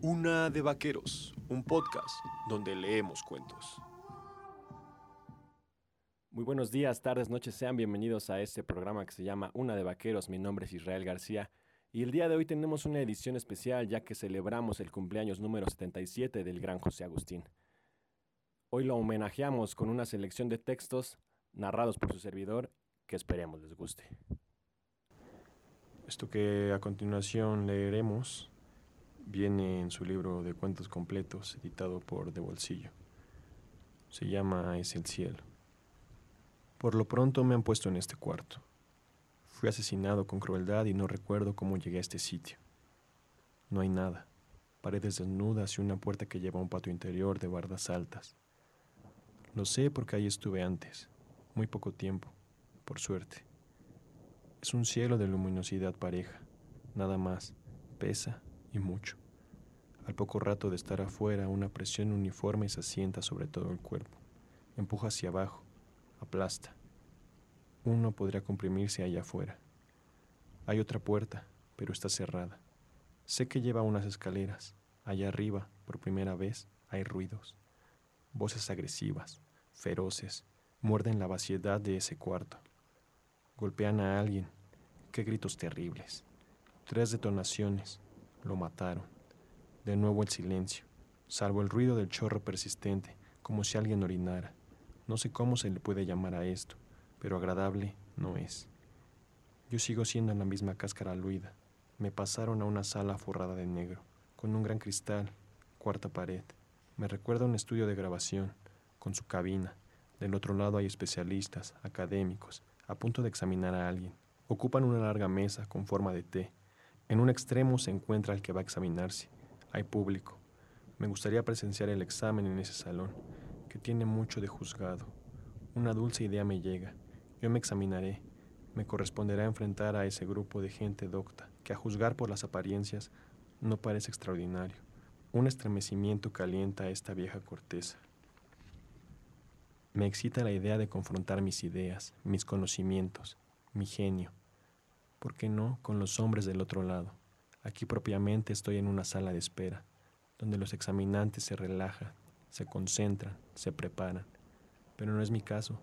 Una de Vaqueros, un podcast donde leemos cuentos. Muy buenos días, tardes, noches, sean bienvenidos a este programa que se llama Una de Vaqueros. Mi nombre es Israel García y el día de hoy tenemos una edición especial ya que celebramos el cumpleaños número 77 del gran José Agustín. Hoy lo homenajeamos con una selección de textos narrados por su servidor que esperemos les guste. Esto que a continuación leeremos viene en su libro de cuentos completos editado por De Bolsillo. Se llama Es el cielo. Por lo pronto me han puesto en este cuarto. Fui asesinado con crueldad y no recuerdo cómo llegué a este sitio. No hay nada, paredes desnudas y una puerta que lleva a un patio interior de bardas altas. Lo sé porque ahí estuve antes, muy poco tiempo, por suerte. Es un cielo de luminosidad pareja, nada más, pesa y mucho. Al poco rato de estar afuera, una presión uniforme se asienta sobre todo el cuerpo. Empuja hacia abajo, aplasta. Uno podría comprimirse allá afuera. Hay otra puerta, pero está cerrada. Sé que lleva unas escaleras. Allá arriba, por primera vez, hay ruidos. Voces agresivas, feroces, muerden la vaciedad de ese cuarto. Golpean a alguien. Qué gritos terribles. Tres detonaciones. Lo mataron. De nuevo el silencio, salvo el ruido del chorro persistente, como si alguien orinara. No sé cómo se le puede llamar a esto, pero agradable no es. Yo sigo siendo en la misma cáscara luida. Me pasaron a una sala forrada de negro, con un gran cristal, cuarta pared. Me recuerda un estudio de grabación, con su cabina. Del otro lado hay especialistas, académicos, a punto de examinar a alguien. Ocupan una larga mesa con forma de T. En un extremo se encuentra el que va a examinarse. Hay público. Me gustaría presenciar el examen en ese salón, que tiene mucho de juzgado. Una dulce idea me llega. Yo me examinaré. Me corresponderá enfrentar a ese grupo de gente docta, que a juzgar por las apariencias no parece extraordinario. Un estremecimiento calienta esta vieja corteza. Me excita la idea de confrontar mis ideas, mis conocimientos, mi genio, ¿Por qué no con los hombres del otro lado? Aquí propiamente estoy en una sala de espera, donde los examinantes se relajan, se concentran, se preparan. Pero no es mi caso.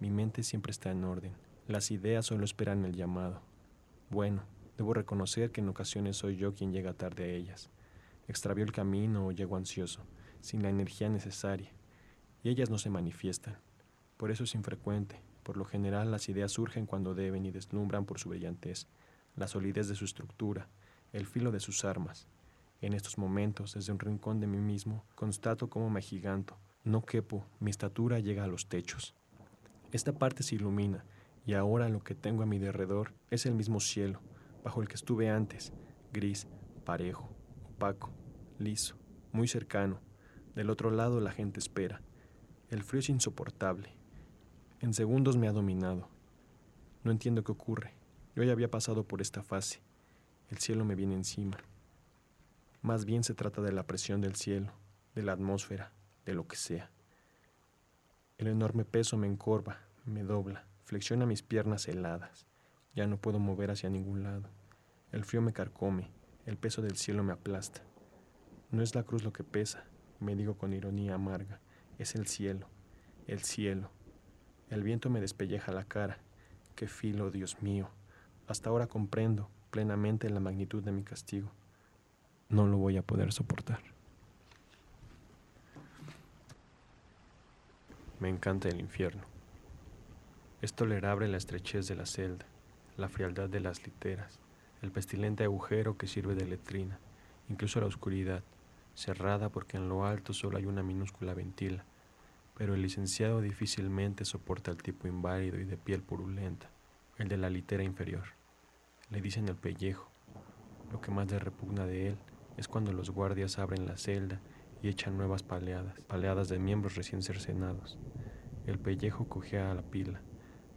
Mi mente siempre está en orden. Las ideas solo esperan el llamado. Bueno, debo reconocer que en ocasiones soy yo quien llega tarde a ellas. Extravío el camino o llego ansioso, sin la energía necesaria, y ellas no se manifiestan. Por eso es infrecuente, por lo general las ideas surgen cuando deben y deslumbran por su brillantez, la solidez de su estructura, el filo de sus armas. En estos momentos, desde un rincón de mí mismo, constato cómo me giganto, no quepo, mi estatura llega a los techos. Esta parte se ilumina, y ahora lo que tengo a mi derredor es el mismo cielo, bajo el que estuve antes, gris, parejo, opaco, liso, muy cercano. Del otro lado la gente espera. El frío es insoportable, en segundos me ha dominado. No entiendo qué ocurre. Yo ya había pasado por esta fase. El cielo me viene encima. Más bien se trata de la presión del cielo, de la atmósfera, de lo que sea. El enorme peso me encorva, me dobla, flexiona mis piernas heladas. Ya no puedo mover hacia ningún lado. El frío me carcome, el peso del cielo me aplasta. No es la cruz lo que pesa, me digo con ironía amarga, es el cielo, el cielo, el viento me despelleja la cara. Qué filo, Dios mío. Hasta ahora comprendo plenamente la magnitud de mi castigo. No lo voy a poder soportar. Me encanta el infierno. Es tolerable la estrechez de la celda, la frialdad de las literas, el pestilente agujero que sirve de letrina, incluso la oscuridad, cerrada porque en lo alto solo hay una minúscula ventila pero el licenciado difícilmente soporta el tipo inválido y de piel purulenta, el de la litera inferior. Le dicen el pellejo. Lo que más le repugna de él es cuando los guardias abren la celda y echan nuevas paleadas, paleadas de miembros recién cercenados. El pellejo cojea a la pila,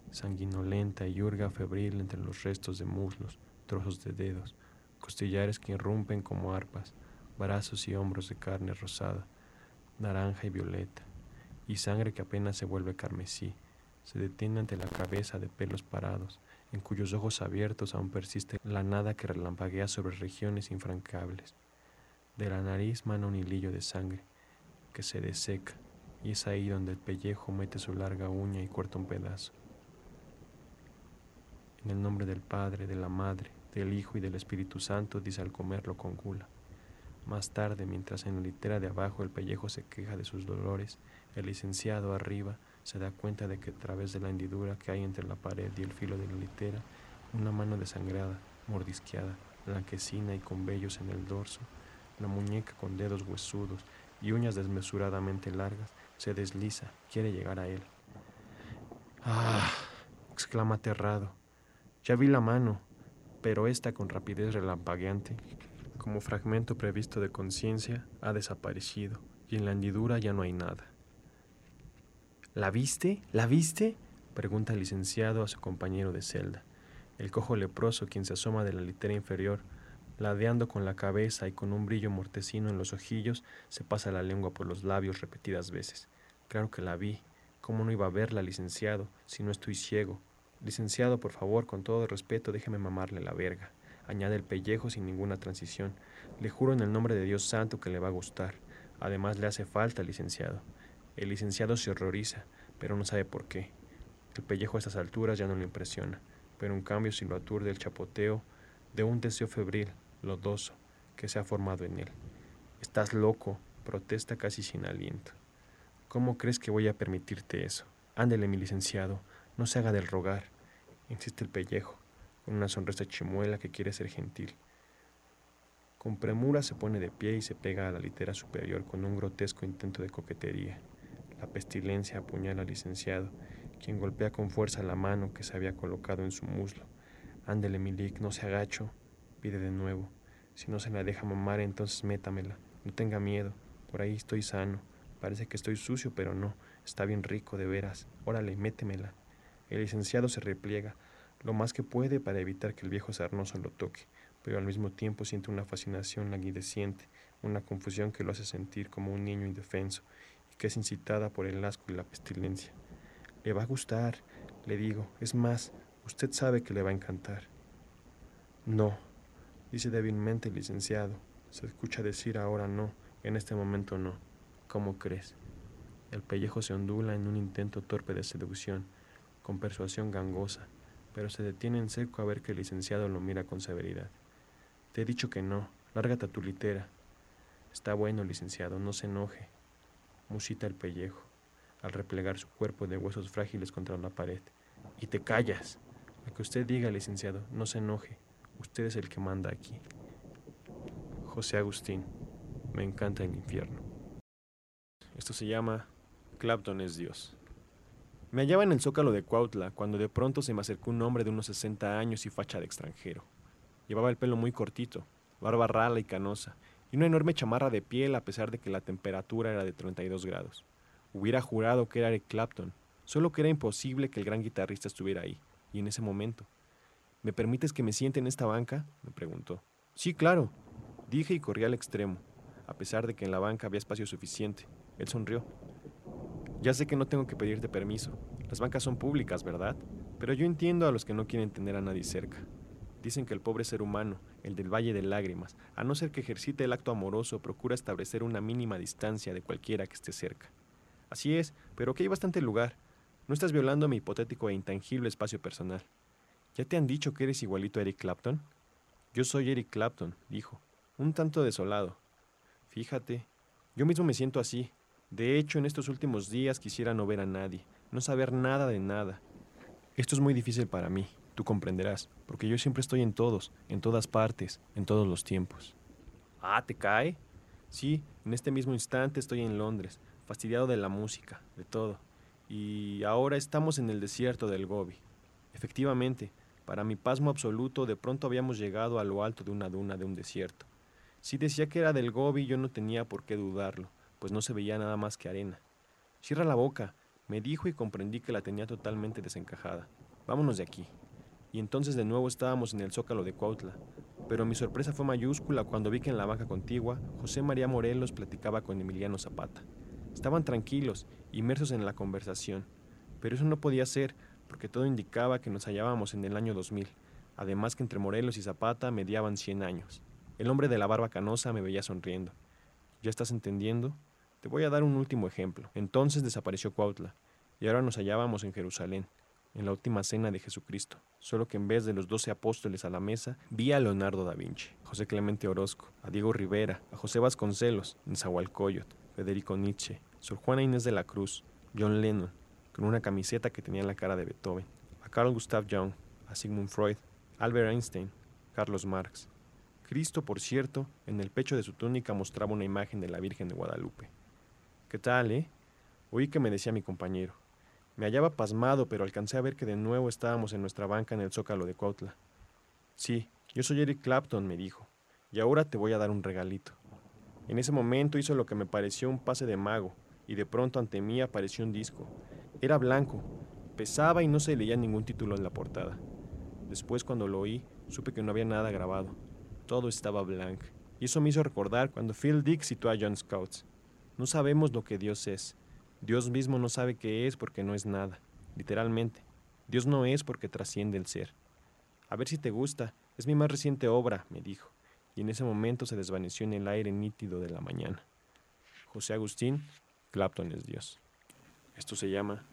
sanguinolenta y hurga febril entre los restos de muslos, trozos de dedos, costillares que irrumpen como arpas, brazos y hombros de carne rosada, naranja y violeta y sangre que apenas se vuelve carmesí, se detiene ante la cabeza de pelos parados, en cuyos ojos abiertos aún persiste la nada que relampaguea sobre regiones infrancables. De la nariz mana un hilillo de sangre que se deseca y es ahí donde el pellejo mete su larga uña y corta un pedazo. En el nombre del Padre, de la Madre, del Hijo y del Espíritu Santo, dice al comerlo con gula. Más tarde, mientras en la litera de abajo el pellejo se queja de sus dolores, el licenciado arriba se da cuenta de que a través de la hendidura que hay entre la pared y el filo de la litera, una mano desangrada, mordisqueada, blanquecina y con vellos en el dorso, la muñeca con dedos huesudos y uñas desmesuradamente largas, se desliza, quiere llegar a él. ¡Ah! exclama aterrado. Ya vi la mano, pero esta con rapidez relampagueante, como fragmento previsto de conciencia, ha desaparecido y en la hendidura ya no hay nada. ¿La viste? ¿La viste? pregunta el licenciado a su compañero de celda. El cojo leproso, quien se asoma de la litera inferior, ladeando con la cabeza y con un brillo mortecino en los ojillos, se pasa la lengua por los labios repetidas veces. Claro que la vi. ¿Cómo no iba a verla, licenciado, si no estoy ciego? Licenciado, por favor, con todo respeto, déjeme mamarle la verga. Añade el pellejo sin ninguna transición. Le juro en el nombre de Dios Santo que le va a gustar. Además le hace falta, licenciado. El licenciado se horroriza, pero no sabe por qué. El pellejo a estas alturas ya no le impresiona, pero en cambio si lo aturde el chapoteo de un deseo febril, lodoso, que se ha formado en él. Estás loco, protesta casi sin aliento. ¿Cómo crees que voy a permitirte eso? Ándele, mi licenciado, no se haga del rogar, insiste el pellejo, con una sonrisa chimuela que quiere ser gentil. Con premura se pone de pie y se pega a la litera superior con un grotesco intento de coquetería. La pestilencia apuñala al licenciado, quien golpea con fuerza la mano que se había colocado en su muslo. Ándele, Milik, no se agacho, pide de nuevo. Si no se la deja mamar, entonces métamela. No tenga miedo, por ahí estoy sano. Parece que estoy sucio, pero no. Está bien rico, de veras. Órale, métemela. El licenciado se repliega lo más que puede para evitar que el viejo sarnoso lo toque, pero al mismo tiempo siente una fascinación languideciente, una confusión que lo hace sentir como un niño indefenso que es incitada por el asco y la pestilencia. Le va a gustar, le digo. Es más, usted sabe que le va a encantar. No, dice débilmente el licenciado. Se escucha decir ahora no, en este momento no. ¿Cómo crees? El pellejo se ondula en un intento torpe de seducción, con persuasión gangosa, pero se detiene en seco a ver que el licenciado lo mira con severidad. Te he dicho que no, lárgate a tu litera. Está bueno, licenciado, no se enoje, musita el pellejo, al replegar su cuerpo de huesos frágiles contra la pared. Y te callas. Lo que usted diga, licenciado, no se enoje. Usted es el que manda aquí. José Agustín, me encanta el infierno. Esto se llama Clapton es Dios. Me hallaba en el zócalo de Cuautla cuando de pronto se me acercó un hombre de unos 60 años y facha de extranjero. Llevaba el pelo muy cortito, barba rala y canosa, y una enorme chamarra de piel a pesar de que la temperatura era de 32 grados. Hubiera jurado que era Eric Clapton, solo que era imposible que el gran guitarrista estuviera ahí, y en ese momento. ¿Me permites que me siente en esta banca? me preguntó. Sí, claro, dije y corrí al extremo, a pesar de que en la banca había espacio suficiente. Él sonrió. Ya sé que no tengo que pedirte permiso. Las bancas son públicas, ¿verdad? Pero yo entiendo a los que no quieren tener a nadie cerca. Dicen que el pobre ser humano, el del Valle de Lágrimas, a no ser que ejercite el acto amoroso, procura establecer una mínima distancia de cualquiera que esté cerca. Así es, pero que hay bastante lugar. No estás violando mi hipotético e intangible espacio personal. ¿Ya te han dicho que eres igualito a Eric Clapton? Yo soy Eric Clapton, dijo, un tanto desolado. Fíjate, yo mismo me siento así, de hecho, en estos últimos días quisiera no ver a nadie, no saber nada de nada. Esto es muy difícil para mí, tú comprenderás, porque yo siempre estoy en todos, en todas partes, en todos los tiempos. Ah, ¿te cae? Sí, en este mismo instante estoy en Londres, fastidiado de la música, de todo. Y ahora estamos en el desierto del Gobi. Efectivamente, para mi pasmo absoluto, de pronto habíamos llegado a lo alto de una duna de un desierto. Si decía que era del Gobi, yo no tenía por qué dudarlo pues no se veía nada más que arena. Cierra la boca, me dijo y comprendí que la tenía totalmente desencajada. Vámonos de aquí. Y entonces de nuevo estábamos en el zócalo de Cuautla. Pero mi sorpresa fue mayúscula cuando vi que en la banca contigua José María Morelos platicaba con Emiliano Zapata. Estaban tranquilos, inmersos en la conversación. Pero eso no podía ser, porque todo indicaba que nos hallábamos en el año 2000, además que entre Morelos y Zapata mediaban 100 años. El hombre de la barba canosa me veía sonriendo. ¿Ya estás entendiendo? Te voy a dar un último ejemplo. Entonces desapareció Cuautla, y ahora nos hallábamos en Jerusalén, en la última cena de Jesucristo, solo que en vez de los doce apóstoles a la mesa, vi a Leonardo da Vinci, José Clemente Orozco, a Diego Rivera, a José Vasconcelos, Nezahualcóyotl, Federico Nietzsche, Sor Juana Inés de la Cruz, John Lennon, con una camiseta que tenía la cara de Beethoven, a Carl Gustav Jung, a Sigmund Freud, Albert Einstein, Carlos Marx. Cristo, por cierto, en el pecho de su túnica mostraba una imagen de la Virgen de Guadalupe. ¿Qué tal, eh? Oí que me decía mi compañero. Me hallaba pasmado, pero alcancé a ver que de nuevo estábamos en nuestra banca en el zócalo de Cuautla. Sí, yo soy Eric Clapton, me dijo, y ahora te voy a dar un regalito. En ese momento hizo lo que me pareció un pase de mago, y de pronto ante mí apareció un disco. Era blanco, pesaba y no se leía ningún título en la portada. Después, cuando lo oí, supe que no había nada grabado. Todo estaba blanco. Y eso me hizo recordar cuando Phil Dick citó a John Scouts. No sabemos lo que Dios es, Dios mismo no sabe qué es porque no es nada, literalmente. Dios no es porque trasciende el ser. A ver si te gusta, es mi más reciente obra, me dijo, y en ese momento se desvaneció en el aire nítido de la mañana. José Agustín, Clapton es Dios. Esto se llama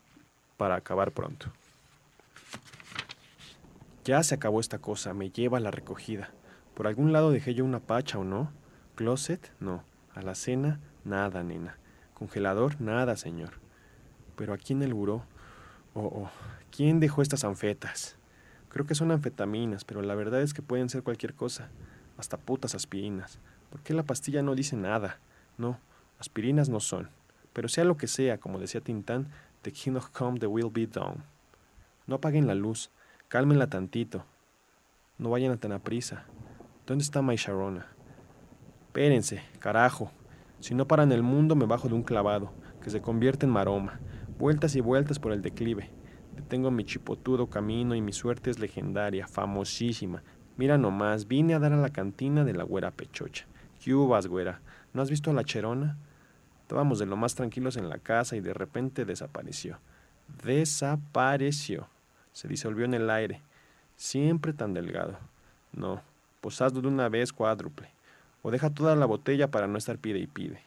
Para acabar pronto. Ya se acabó esta cosa, me lleva a la recogida. Por algún lado dejé yo una pacha o no. Closet, no. A la cena, nada, nena. Congelador, nada, señor. Pero aquí en el buró. Oh, oh, ¿quién dejó estas anfetas? Creo que son anfetaminas, pero la verdad es que pueden ser cualquier cosa. Hasta putas aspirinas. ¿Por qué la pastilla no dice nada? No, aspirinas no son. Pero sea lo que sea, como decía Tintán, the kingdom come, the will be done. No apaguen la luz, cálmenla tantito. No vayan a tan aprisa. ¿Dónde está My Sharona? Espérense, carajo. Si no paran el mundo, me bajo de un clavado, que se convierte en maroma, vueltas y vueltas por el declive. Detengo mi chipotudo camino y mi suerte es legendaria, famosísima. Mira nomás, vine a dar a la cantina de la güera pechocha. ¿Qué hubas, güera? ¿No has visto a la cherona? Estábamos de lo más tranquilos en la casa y de repente desapareció. Desapareció. Se disolvió en el aire. Siempre tan delgado. No, hazlo de una vez cuádruple o deja toda la botella para no estar pide y pide.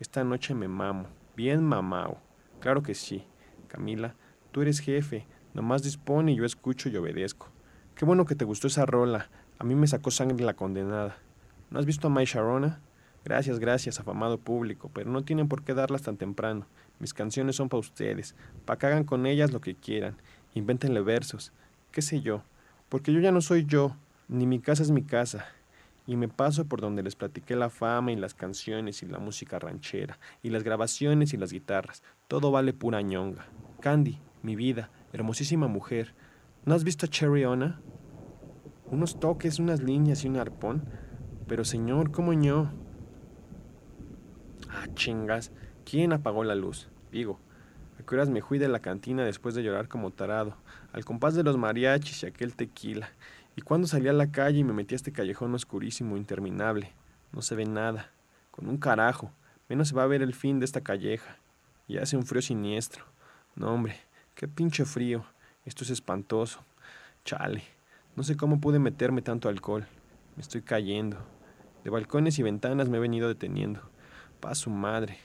Esta noche me mamo, bien mamao. Claro que sí. Camila, tú eres jefe, nomás dispone y yo escucho y obedezco. Qué bueno que te gustó esa rola, a mí me sacó sangre la condenada. ¿No has visto a My Sharona? Gracias, gracias, afamado público, pero no tienen por qué darlas tan temprano. Mis canciones son para ustedes, para que hagan con ellas lo que quieran, invéntenle versos, qué sé yo, porque yo ya no soy yo, ni mi casa es mi casa, y me paso por donde les platiqué la fama y las canciones y la música ranchera, y las grabaciones y las guitarras. Todo vale pura ñonga. Candy, mi vida, hermosísima mujer. ¿No has visto a Cherry Ona? Unos toques, unas líneas y un arpón. Pero señor, ¿cómo ño? Ah, chingas. ¿Quién apagó la luz? Digo, ¿a qué horas me fui de la cantina después de llorar como tarado? Al compás de los mariachis y aquel tequila. Y cuando salí a la calle y me metí a este callejón oscurísimo, interminable, no se ve nada, con un carajo, menos se va a ver el fin de esta calleja. Y hace un frío siniestro. No, hombre, qué pinche frío. Esto es espantoso. Chale, no sé cómo pude meterme tanto alcohol. Me estoy cayendo. De balcones y ventanas me he venido deteniendo. Pa' su madre.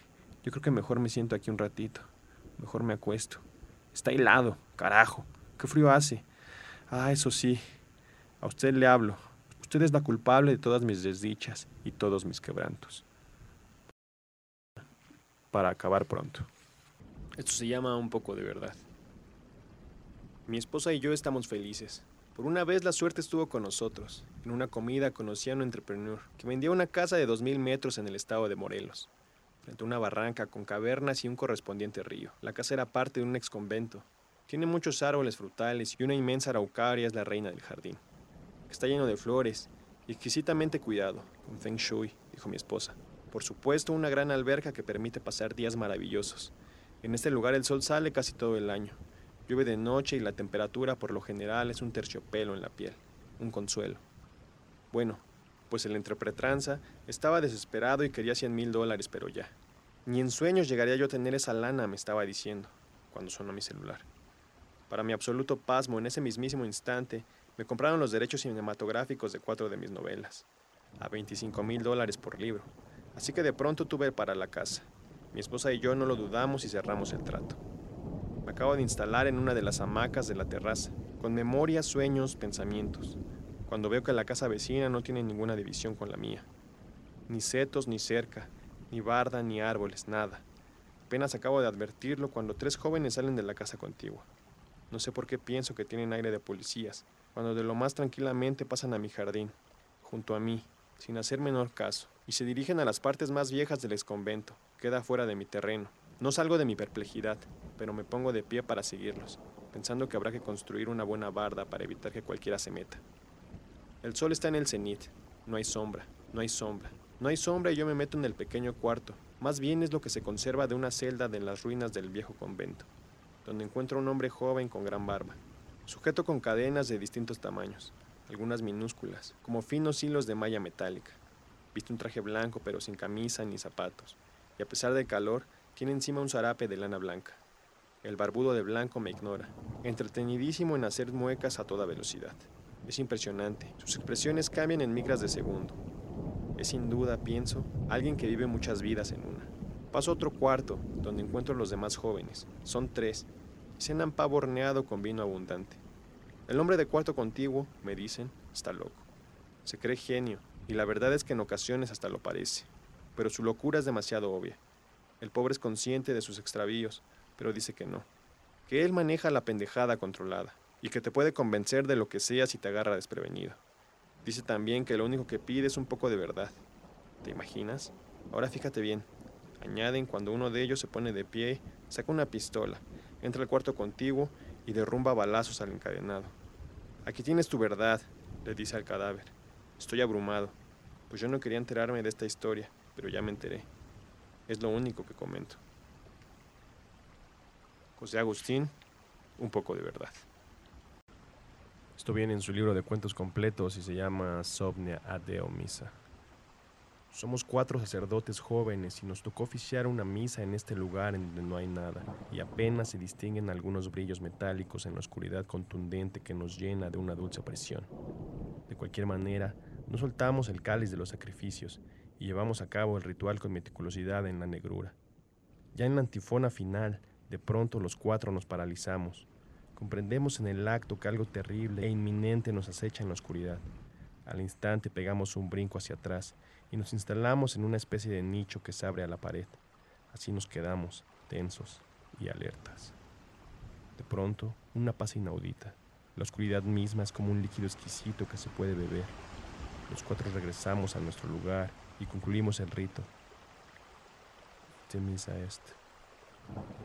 Yo creo que mejor me siento aquí un ratito. Mejor me acuesto. Está helado, carajo. Qué frío hace. Ah, eso sí, a usted le hablo. Usted es la culpable de todas mis desdichas y todos mis quebrantos. Para acabar pronto. Esto se llama un poco de verdad. Mi esposa y yo estamos felices. Por una vez la suerte estuvo con nosotros. En una comida conocí a un entrepreneur que vendía una casa de 2.000 metros en el estado de Morelos, frente a una barranca con cavernas y un correspondiente río. La casa era parte de un ex convento. Tiene muchos árboles frutales y una inmensa araucaria es la reina del jardín. Está lleno de flores exquisitamente cuidado, con Feng Shui, dijo mi esposa. Por supuesto, una gran alberca que permite pasar días maravillosos. En este lugar el sol sale casi todo el año. Llueve de noche y la temperatura por lo general es un terciopelo en la piel, un consuelo. Bueno, pues el entrepretranza estaba desesperado y quería 100 mil dólares, pero ya. Ni en sueños llegaría yo a tener esa lana, me estaba diciendo, cuando sonó mi celular. Para mi absoluto pasmo, en ese mismísimo instante, me compraron los derechos cinematográficos de cuatro de mis novelas. a 25 mil dólares por libro, así que de pronto tuve para la casa. Mi esposa y yo no lo dudamos y cerramos el trato. Me acabo de instalar en una de las hamacas de la terraza, con memorias, sueños, pensamientos, cuando veo que la casa vecina no tiene ninguna división con la mía. Ni setos ni cerca, ni barda ni árboles, nada. Apenas acabo de advertirlo cuando tres jóvenes salen de la casa contigua. No sé por qué pienso que tienen aire de policías, cuando de lo más tranquilamente pasan a mi jardín, junto a mí, sin hacer menor caso, y se dirigen a las partes más viejas del exconvento, queda fuera de mi terreno. No salgo de mi perplejidad, pero me pongo de pie para seguirlos, pensando que habrá que construir una buena barda para evitar que cualquiera se meta. El sol está en el cenit, no hay sombra, no hay sombra, no hay sombra y yo me meto en el pequeño cuarto, más bien es lo que se conserva de una celda de las ruinas del viejo convento, donde encuentro un hombre joven con gran barba, sujeto con cadenas de distintos tamaños, algunas minúsculas, como finos hilos de malla metálica. Viste un traje blanco pero sin camisa ni zapatos, y a pesar del calor, tiene encima un zarape de lana blanca. El barbudo de blanco me ignora, entretenidísimo en hacer muecas a toda velocidad. Es impresionante, sus expresiones cambian en micras de segundo. Es sin duda, pienso, alguien que vive muchas vidas en una. Paso a otro cuarto, donde encuentro a los demás jóvenes. Son tres. Cenan pavo horneado con vino abundante. El hombre de cuarto contiguo, me dicen, está loco. Se cree genio, y la verdad es que en ocasiones hasta lo parece. Pero su locura es demasiado obvia. El pobre es consciente de sus extravíos, pero dice que no. Que él maneja la pendejada controlada, y que te puede convencer de lo que sea si te agarra desprevenido. Dice también que lo único que pide es un poco de verdad. ¿Te imaginas? Ahora fíjate bien. Añaden cuando uno de ellos se pone de pie, saca una pistola, entra al cuarto contiguo y derrumba balazos al encadenado. Aquí tienes tu verdad, le dice al cadáver. Estoy abrumado, pues yo no quería enterarme de esta historia, pero ya me enteré. Es lo único que comento. José Agustín, un poco de verdad. Esto viene en su libro de cuentos completos y se llama Somnia Adeo Misa. Somos cuatro sacerdotes jóvenes y nos tocó oficiar una misa en este lugar en donde no hay nada y apenas se distinguen algunos brillos metálicos en la oscuridad contundente que nos llena de una dulce opresión. De cualquier manera, no soltamos el cáliz de los sacrificios y llevamos a cabo el ritual con meticulosidad en la negrura. Ya en la antifona final, de pronto los cuatro nos paralizamos. Comprendemos en el acto que algo terrible e inminente nos acecha en la oscuridad. Al instante pegamos un brinco hacia atrás y nos instalamos en una especie de nicho que se abre a la pared. Así nos quedamos, tensos y alertas. De pronto, una paz inaudita. La oscuridad misma es como un líquido exquisito que se puede beber. Los cuatro regresamos a nuestro lugar y concluimos el rito. De misa este.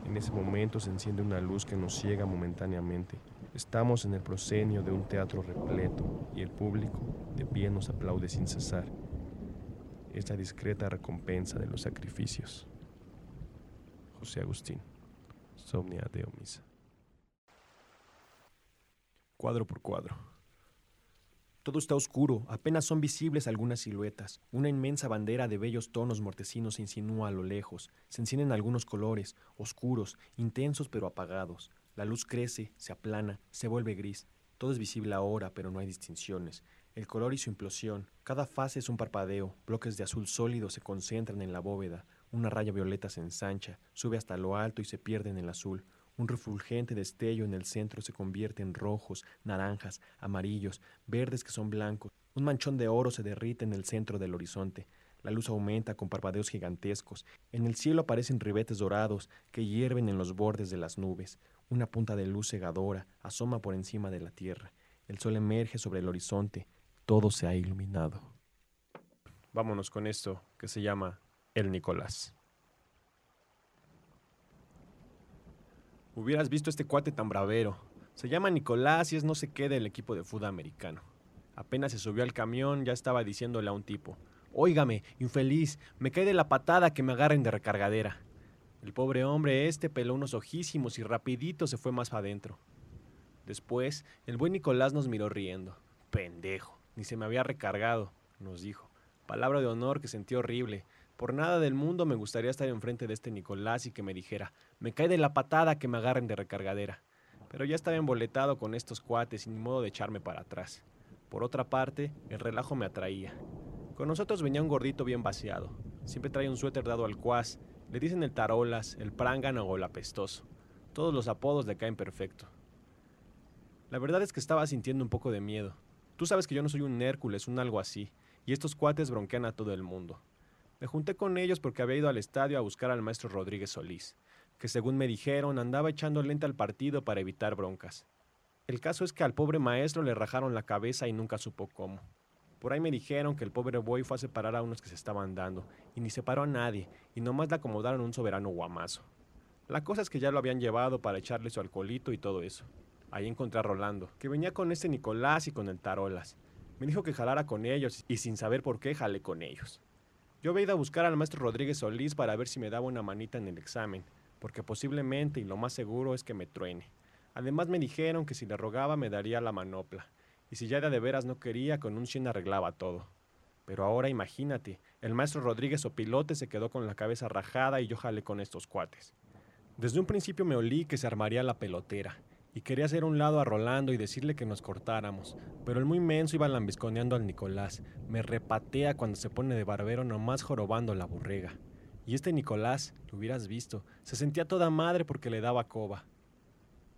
En ese momento se enciende una luz que nos ciega momentáneamente. Estamos en el proscenio de un teatro repleto y el público de pie nos aplaude sin cesar. Es discreta recompensa de los sacrificios. José Agustín, Somnia de Omisa. Cuadro por cuadro. Todo está oscuro, apenas son visibles algunas siluetas. Una inmensa bandera de bellos tonos mortecinos se insinúa a lo lejos. Se encienden algunos colores, oscuros, intensos pero apagados. La luz crece, se aplana, se vuelve gris. Todo es visible ahora, pero no hay distinciones. El color y su implosión. Cada fase es un parpadeo. Bloques de azul sólido se concentran en la bóveda. Una raya violeta se ensancha, sube hasta lo alto y se pierde en el azul. Un refulgente destello en el centro se convierte en rojos, naranjas, amarillos, verdes que son blancos. Un manchón de oro se derrite en el centro del horizonte. La luz aumenta con parpadeos gigantescos. En el cielo aparecen ribetes dorados que hierven en los bordes de las nubes. Una punta de luz cegadora asoma por encima de la tierra. El sol emerge sobre el horizonte. Todo se ha iluminado. Vámonos con esto que se llama El Nicolás. Hubieras visto este cuate tan bravero. Se llama Nicolás y es no sé qué del equipo de fútbol americano. Apenas se subió al camión, ya estaba diciéndole a un tipo: Óigame, infeliz, me cae de la patada que me agarren de recargadera. El pobre hombre este peló unos ojísimos y rapidito se fue más adentro. Después, el buen Nicolás nos miró riendo. Pendejo, ni se me había recargado, nos dijo. Palabra de honor que sentí horrible. Por nada del mundo me gustaría estar enfrente de este Nicolás y que me dijera, me cae de la patada que me agarren de recargadera. Pero ya estaba emboletado con estos cuates y ni modo de echarme para atrás. Por otra parte, el relajo me atraía. Con nosotros venía un gordito bien vaciado. Siempre trae un suéter dado al cuas. Le dicen el tarolas, el prángano o el apestoso. Todos los apodos le caen perfecto. La verdad es que estaba sintiendo un poco de miedo. Tú sabes que yo no soy un Hércules, un algo así, y estos cuates bronquean a todo el mundo. Me junté con ellos porque había ido al estadio a buscar al maestro Rodríguez Solís, que según me dijeron andaba echando lenta al partido para evitar broncas. El caso es que al pobre maestro le rajaron la cabeza y nunca supo cómo. Por ahí me dijeron que el pobre boy fue a separar a unos que se estaban dando, y ni separó a nadie, y nomás le acomodaron un soberano guamazo. La cosa es que ya lo habían llevado para echarle su alcoholito y todo eso. Ahí encontré a Rolando, que venía con este Nicolás y con el Tarolas. Me dijo que jalara con ellos, y sin saber por qué jalé con ellos. Yo había ido a buscar al maestro Rodríguez Solís para ver si me daba una manita en el examen, porque posiblemente y lo más seguro es que me truene. Además me dijeron que si le rogaba me daría la manopla, y si ya de veras no quería, con un chin arreglaba todo. Pero ahora imagínate, el maestro Rodríguez o pilote se quedó con la cabeza rajada y yo jalé con estos cuates. Desde un principio me olí que se armaría la pelotera, y quería hacer un lado a Rolando y decirle que nos cortáramos, pero el muy menso iba lambisconeando al Nicolás. Me repatea cuando se pone de barbero nomás jorobando la burrega. Y este Nicolás, lo hubieras visto, se sentía toda madre porque le daba coba.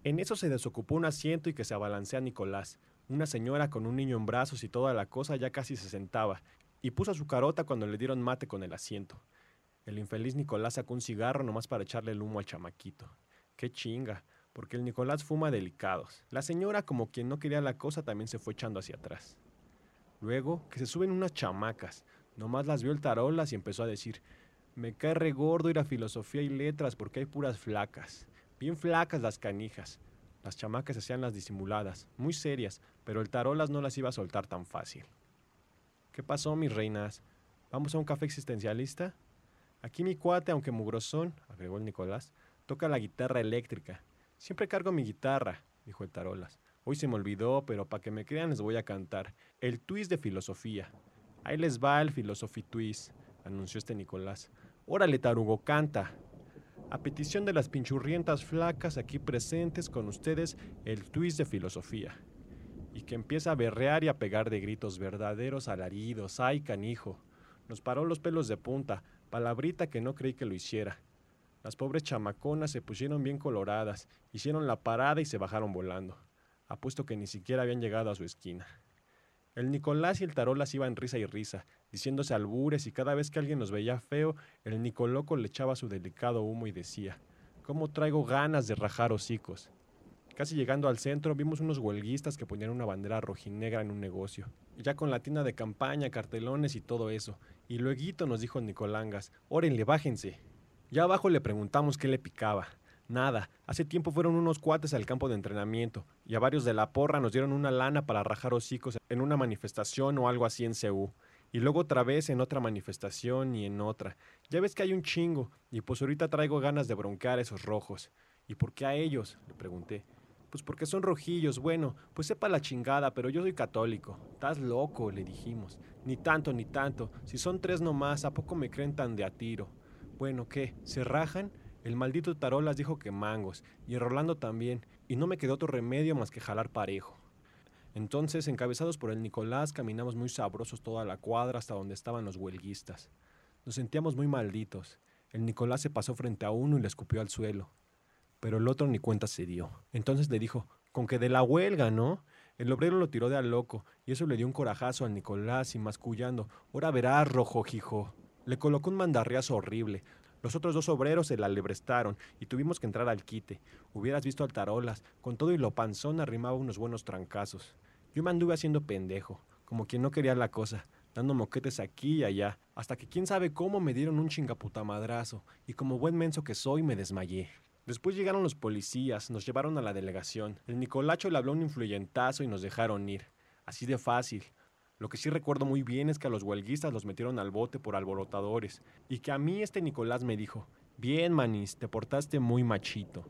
En eso se desocupó un asiento y que se abalancea Nicolás. Una señora con un niño en brazos y toda la cosa ya casi se sentaba, y puso su carota cuando le dieron mate con el asiento. El infeliz Nicolás sacó un cigarro nomás para echarle el humo al chamaquito. ¡Qué chinga! porque el Nicolás fuma delicados. La señora, como quien no quería la cosa, también se fue echando hacia atrás. Luego, que se suben unas chamacas. Nomás las vio el tarolas y empezó a decir, me cae re gordo ir a filosofía y letras porque hay puras flacas. Bien flacas las canijas. Las chamacas hacían las disimuladas, muy serias, pero el tarolas no las iba a soltar tan fácil. ¿Qué pasó, mis reinas? ¿Vamos a un café existencialista? Aquí mi cuate, aunque mugrosón, agregó el Nicolás, toca la guitarra eléctrica Siempre cargo mi guitarra, dijo el Tarolas. Hoy se me olvidó, pero para que me crean les voy a cantar. El twist de filosofía. Ahí les va el Philosophy Twist, anunció este Nicolás. Órale, tarugo, canta. A petición de las pinchurrientas flacas aquí presentes con ustedes, el twist de filosofía. Y que empieza a berrear y a pegar de gritos verdaderos alaridos. ¡Ay, canijo! Nos paró los pelos de punta, palabrita que no creí que lo hiciera. Las pobres chamaconas se pusieron bien coloradas, hicieron la parada y se bajaron volando. Apuesto que ni siquiera habían llegado a su esquina. El Nicolás y el Tarolas iban risa y risa, diciéndose albures y cada vez que alguien los veía feo, el Nicoloco le echaba su delicado humo y decía, ¿cómo traigo ganas de rajar hocicos? Casi llegando al centro vimos unos huelguistas que ponían una bandera rojinegra en un negocio, ya con la tienda de campaña, cartelones y todo eso. Y luego nos dijo Nicolangas, órenle, bájense. Ya abajo le preguntamos qué le picaba. Nada, hace tiempo fueron unos cuates al campo de entrenamiento y a varios de la porra nos dieron una lana para rajar hocicos en una manifestación o algo así en CU. Y luego otra vez en otra manifestación y en otra. Ya ves que hay un chingo y pues ahorita traigo ganas de broncar a esos rojos. ¿Y por qué a ellos? le pregunté. Pues porque son rojillos, bueno, pues sepa la chingada, pero yo soy católico. Estás loco, le dijimos. Ni tanto, ni tanto. Si son tres nomás, ¿a poco me creen tan de a tiro? Bueno, ¿qué? ¿Se rajan? El maldito Tarolas dijo que mangos, y Rolando también, y no me quedó otro remedio más que jalar parejo. Entonces, encabezados por el Nicolás, caminamos muy sabrosos toda la cuadra hasta donde estaban los huelguistas. Nos sentíamos muy malditos. El Nicolás se pasó frente a uno y le escupió al suelo. Pero el otro ni cuenta se dio. Entonces le dijo, con que de la huelga, ¿no? El obrero lo tiró de al loco, y eso le dio un corajazo al Nicolás y mascullando, ahora verás, rojo jijo. Le colocó un mandarriazo horrible. Los otros dos obreros se la lebrestaron y tuvimos que entrar al quite. Hubieras visto al tarolas, con todo y lo panzón arrimaba unos buenos trancazos. Yo me anduve haciendo pendejo, como quien no quería la cosa, dando moquetes aquí y allá, hasta que quién sabe cómo me dieron un chingaputamadrazo, y como buen menso que soy me desmayé. Después llegaron los policías, nos llevaron a la delegación. El Nicolacho le habló un influyentazo y nos dejaron ir. Así de fácil. Lo que sí recuerdo muy bien es que a los huelguistas los metieron al bote por alborotadores y que a mí este Nicolás me dijo, bien manis, te portaste muy machito.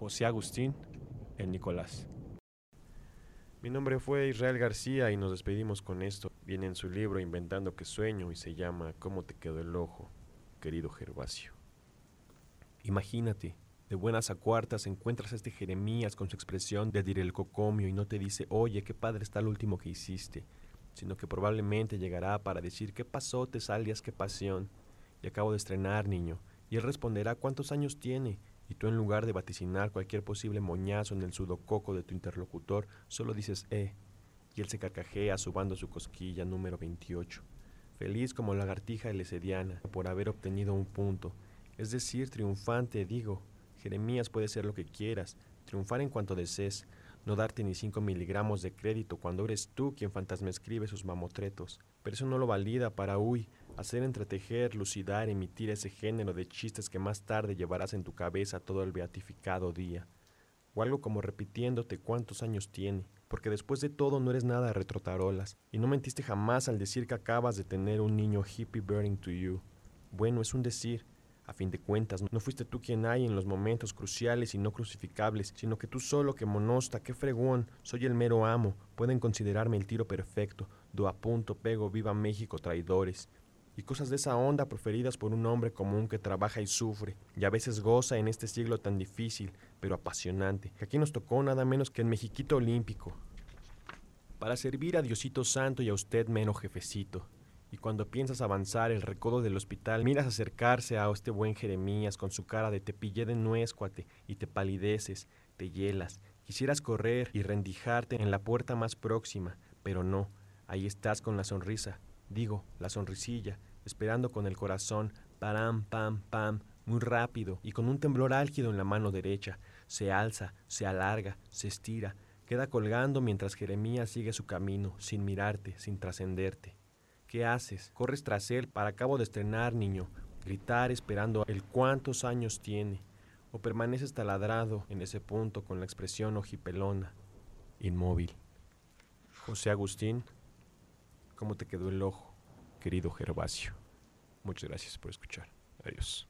José Agustín, el Nicolás. Mi nombre fue Israel García y nos despedimos con esto. Viene en su libro Inventando que sueño y se llama ¿Cómo te quedó el ojo, querido Gervasio? Imagínate, de buenas a cuartas encuentras a este Jeremías con su expresión de el cocomio y no te dice, oye, qué padre está el último que hiciste. Sino que probablemente llegará para decir qué pasó, Tesalias, qué pasión. Y acabo de estrenar, niño. Y él responderá cuántos años tiene, y tú en lugar de vaticinar cualquier posible moñazo en el sudococo de tu interlocutor, solo dices eh, y él se carcajea subando su cosquilla número 28, feliz como lagartija lesediana por haber obtenido un punto, es decir, triunfante, digo. Jeremías puede ser lo que quieras, triunfar en cuanto desees, no darte ni cinco miligramos de crédito cuando eres tú quien fantasma escribe sus mamotretos. Pero eso no lo valida para Uy, hacer entretejer, lucidar, emitir ese género de chistes que más tarde llevarás en tu cabeza todo el beatificado día. O algo como repitiéndote cuántos años tiene, porque después de todo no eres nada retrotarolas, y no mentiste jamás al decir que acabas de tener un niño hippie burning to you. Bueno, es un decir, a fin de cuentas, no fuiste tú quien hay en los momentos cruciales y no crucificables, sino que tú solo, que monosta, que fregón, soy el mero amo, pueden considerarme el tiro perfecto, do a punto, pego, viva México, traidores. Y cosas de esa onda proferidas por un hombre común que trabaja y sufre, y a veces goza en este siglo tan difícil, pero apasionante, que aquí nos tocó nada menos que el Mexiquito Olímpico. Para servir a Diosito Santo y a usted menos jefecito, y cuando piensas avanzar el recodo del hospital, miras acercarse a este buen Jeremías con su cara de te pillé de nuez, cuate, y te palideces, te hielas. Quisieras correr y rendijarte en la puerta más próxima, pero no, ahí estás con la sonrisa, digo, la sonrisilla, esperando con el corazón, param, pam, pam, muy rápido y con un temblor álgido en la mano derecha. Se alza, se alarga, se estira, queda colgando mientras Jeremías sigue su camino, sin mirarte, sin trascenderte. ¿Qué haces? Corres tras él para acabo de estrenar, niño. Gritar esperando el cuántos años tiene. O permaneces taladrado en ese punto con la expresión ojipelona, inmóvil. José Agustín, ¿cómo te quedó el ojo, querido Gervasio? Muchas gracias por escuchar. Adiós.